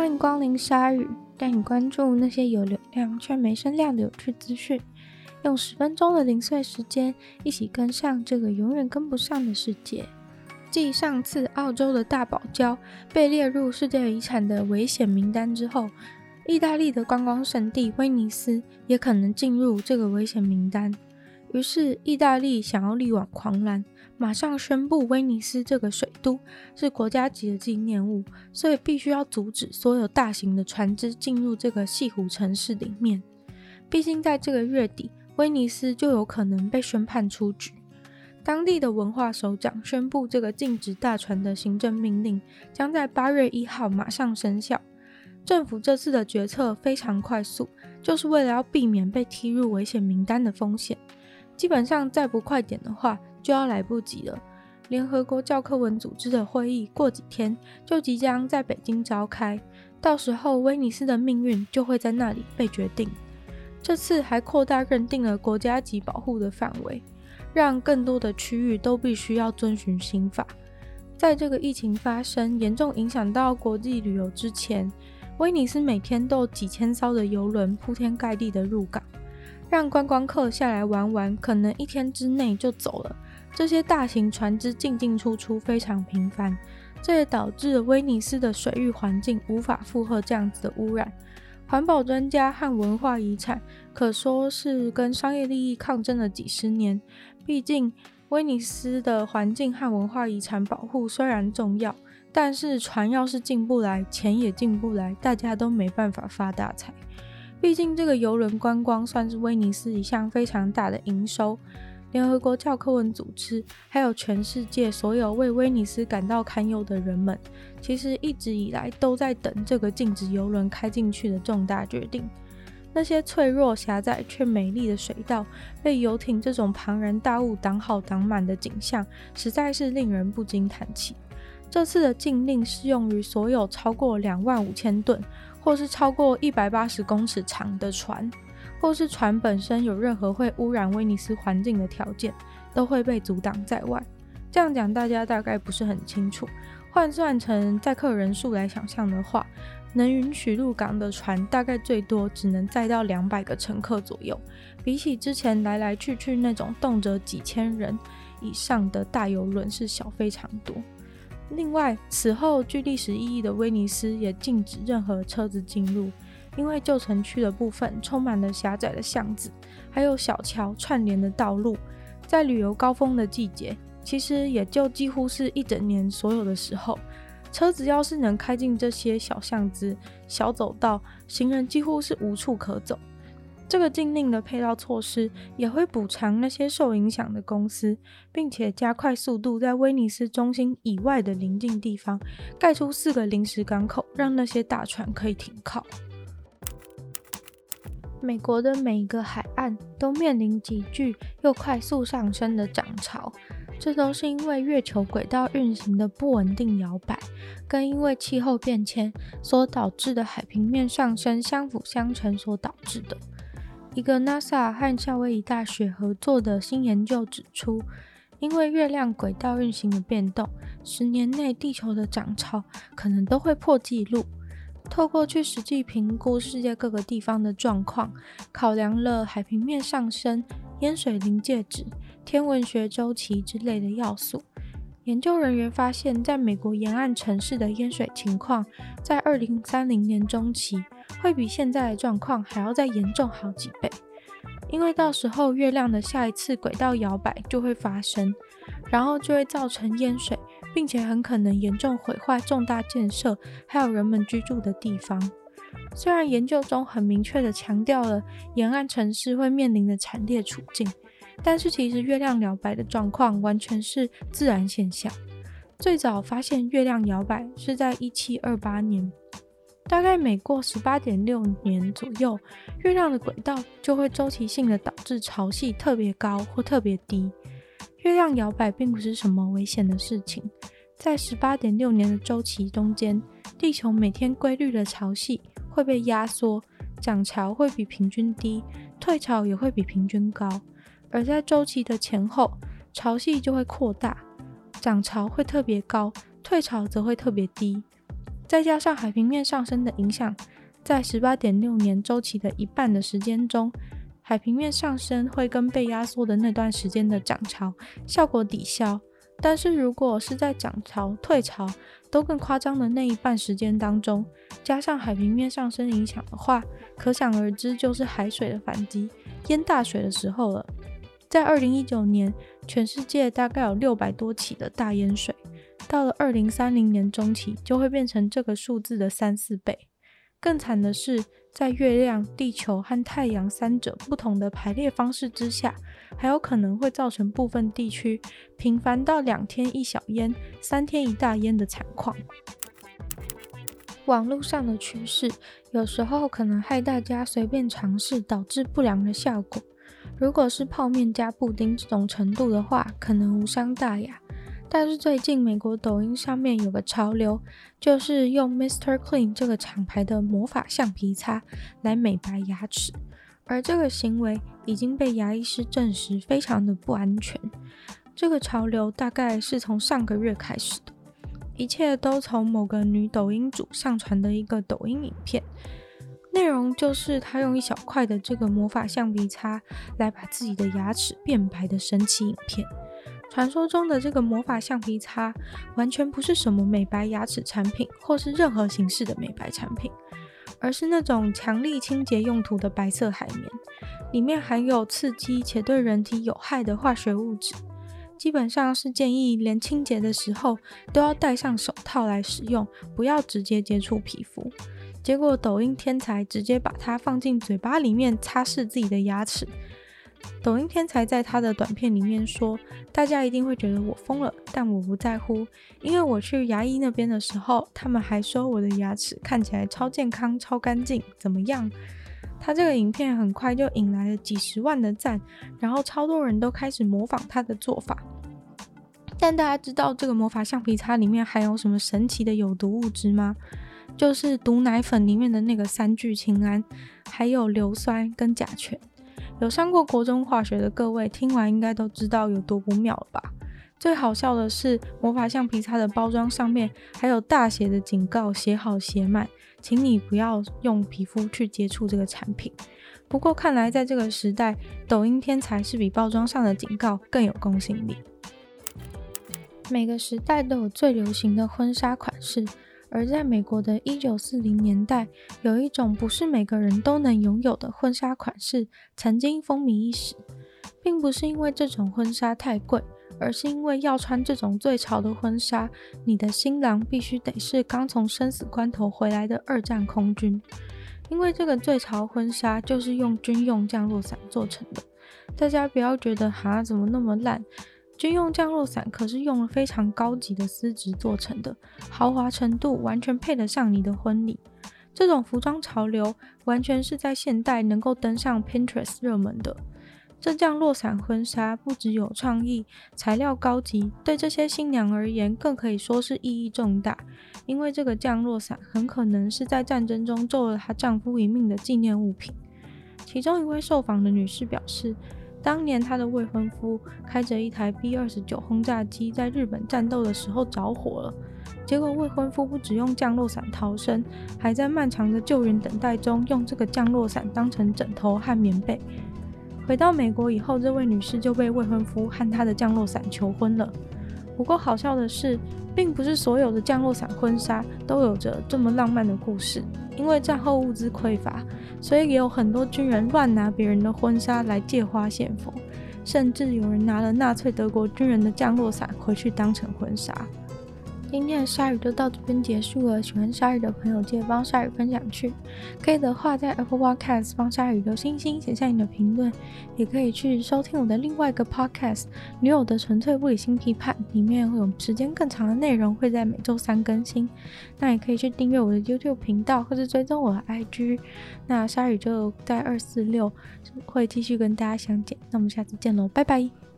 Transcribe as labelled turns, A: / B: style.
A: 欢迎光临鲨语，带你关注那些有流量却没声量的有趣资讯。用十分钟的零碎时间，一起跟上这个永远跟不上的世界。继上次澳洲的大堡礁被列入世界遗产的危险名单之后，意大利的观光胜地威尼斯也可能进入这个危险名单。于是，意大利想要力挽狂澜，马上宣布威尼斯这个水都是国家级的纪念物，所以必须要阻止所有大型的船只进入这个西湖城市里面。毕竟，在这个月底，威尼斯就有可能被宣判出局。当地的文化首长宣布，这个禁止大船的行政命令将在八月一号马上生效。政府这次的决策非常快速，就是为了要避免被踢入危险名单的风险。基本上再不快点的话，就要来不及了。联合国教科文组织的会议过几天就即将在北京召开，到时候威尼斯的命运就会在那里被决定。这次还扩大认定了国家级保护的范围，让更多的区域都必须要遵循新法。在这个疫情发生严重影响到国际旅游之前，威尼斯每天都几千艘的游轮铺天盖地的入港。让观光客下来玩玩，可能一天之内就走了。这些大型船只进进出出非常频繁，这也导致威尼斯的水域环境无法负荷这样子的污染。环保专家和文化遗产可说是跟商业利益抗争了几十年。毕竟，威尼斯的环境和文化遗产保护虽然重要，但是船要是进不来，钱也进不来，大家都没办法发大财。毕竟，这个邮轮观光算是威尼斯一项非常大的营收。联合国教科文组织，还有全世界所有为威尼斯感到堪忧的人们，其实一直以来都在等这个禁止邮轮开进去的重大决定。那些脆弱、狭窄却美丽的水道，被游艇这种庞然大物挡好挡满的景象，实在是令人不禁叹气。这次的禁令适用于所有超过两万五千吨，或是超过一百八十公尺长的船，或是船本身有任何会污染威尼斯环境的条件，都会被阻挡在外。这样讲大家大概不是很清楚。换算成载客人数来想象的话，能允许入港的船大概最多只能载到两百个乘客左右，比起之前来来去去那种动辄几千人以上的大游轮是小非常多。另外，此后具历史意义的威尼斯也禁止任何车子进入，因为旧城区的部分充满了狭窄的巷子，还有小桥串联的道路。在旅游高峰的季节，其实也就几乎是一整年所有的时候，车子要是能开进这些小巷子、小走道，行人几乎是无处可走。这个禁令的配套措施也会补偿那些受影响的公司，并且加快速度，在威尼斯中心以外的邻近地方盖出四个临时港口，让那些大船可以停靠。美国的每一个海岸都面临急剧又快速上升的涨潮，这都是因为月球轨道运行的不稳定摇摆，跟因为气候变迁所导致的海平面上升相辅相成所导致的。一个 NASA 和夏威夷大学合作的新研究指出，因为月亮轨道运行的变动，十年内地球的涨潮可能都会破纪录。透过去实际评估世界各个地方的状况，考量了海平面上升、淹水临界值、天文学周期之类的要素，研究人员发现，在美国沿岸城市的淹水情况，在二零三零年中期，会比现在的状况还要再严重好几倍，因为到时候月亮的下一次轨道摇摆就会发生，然后就会造成淹水，并且很可能严重毁坏重大建设还有人们居住的地方。虽然研究中很明确地强调了沿岸城市会面临的惨烈处境，但是其实月亮摇摆的状况完全是自然现象。最早发现月亮摇摆是在一七二八年。大概每过十八点六年左右，月亮的轨道就会周期性的导致潮汐特别高或特别低。月亮摇摆并不是什么危险的事情，在十八点六年的周期中间，地球每天规律的潮汐会被压缩，涨潮会比平均低，退潮也会比平均高。而在周期的前后，潮汐就会扩大，涨潮会特别高，退潮则会特别低。再加上海平面上升的影响，在十八点六年周期的一半的时间中，海平面上升会跟被压缩的那段时间的涨潮效果抵消。但是如果是在涨潮、退潮都更夸张的那一半时间当中，加上海平面上升影响的话，可想而知就是海水的反击淹大水的时候了。在二零一九年，全世界大概有六百多起的大淹水，到了二零三零年中期就会变成这个数字的三四倍。更惨的是，在月亮、地球和太阳三者不同的排列方式之下，还有可能会造成部分地区频繁到两天一小烟、三天一大烟的惨况。网络上的趋势有时候可能害大家随便尝试，导致不良的效果。如果是泡面加布丁这种程度的话，可能无伤大雅。但是最近美国抖音上面有个潮流，就是用 Mr. Clean 这个厂牌的魔法橡皮擦来美白牙齿，而这个行为已经被牙医师证实非常的不安全。这个潮流大概是从上个月开始的，一切都从某个女抖音主上传的一个抖音影片，内容就是她用一小块的这个魔法橡皮擦来把自己的牙齿变白的神奇影片。传说中的这个魔法橡皮擦，完全不是什么美白牙齿产品，或是任何形式的美白产品，而是那种强力清洁用途的白色海绵，里面含有刺激且对人体有害的化学物质，基本上是建议连清洁的时候都要戴上手套来使用，不要直接接触皮肤。结果抖音天才直接把它放进嘴巴里面擦拭自己的牙齿。抖音天才在他的短片里面说：“大家一定会觉得我疯了，但我不在乎，因为我去牙医那边的时候，他们还说我的牙齿看起来超健康、超干净，怎么样？”他这个影片很快就引来了几十万的赞，然后超多人都开始模仿他的做法。但大家知道这个魔法橡皮擦里面含有什么神奇的有毒物质吗？就是毒奶粉里面的那个三聚氰胺，还有硫酸跟甲醛。有上过国中化学的各位，听完应该都知道有多不妙了吧？最好笑的是，魔法橡皮擦的包装上面还有大写的警告，写好写满，请你不要用皮肤去接触这个产品。不过看来在这个时代，抖音天才是比包装上的警告更有公信力。每个时代都有最流行的婚纱款式。而在美国的一九四零年代，有一种不是每个人都能拥有的婚纱款式，曾经风靡一时，并不是因为这种婚纱太贵，而是因为要穿这种最潮的婚纱，你的新郎必须得是刚从生死关头回来的二战空军，因为这个最潮婚纱就是用军用降落伞做成的。大家不要觉得哈，怎么那么烂？军用降落伞可是用了非常高级的丝质做成的，豪华程度完全配得上你的婚礼。这种服装潮流完全是在现代能够登上 Pinterest 热门的。这降落伞婚纱不只有创意，材料高级，对这些新娘而言更可以说是意义重大，因为这个降落伞很可能是在战争中救了她丈夫一命的纪念物品。其中一位受访的女士表示。当年她的未婚夫开着一台 B 二十九轰炸机在日本战斗的时候着火了，结果未婚夫不只用降落伞逃生，还在漫长的救援等待中用这个降落伞当成枕头和棉被。回到美国以后，这位女士就被未婚夫和他的降落伞求婚了。不过好笑的是，并不是所有的降落伞婚纱都有着这么浪漫的故事。因为战后物资匮乏，所以也有很多军人乱拿别人的婚纱来借花献佛，甚至有人拿了纳粹德国军人的降落伞回去当成婚纱。今天的鲨鱼就到这边结束了。喜欢鲨鱼的朋友，记得帮鲨鱼分享去。可以的话，在 Apple Podcast 帮鲨鱼留星星，写下你的评论。也可以去收听我的另外一个 Podcast《女友的纯粹不理性批判》，里面会有时间更长的内容，会在每周三更新。那也可以去订阅我的 YouTube 频道，或是追踪我的 IG。那鲨鱼就在二四六会继续跟大家相见。那我们下次见喽，拜拜。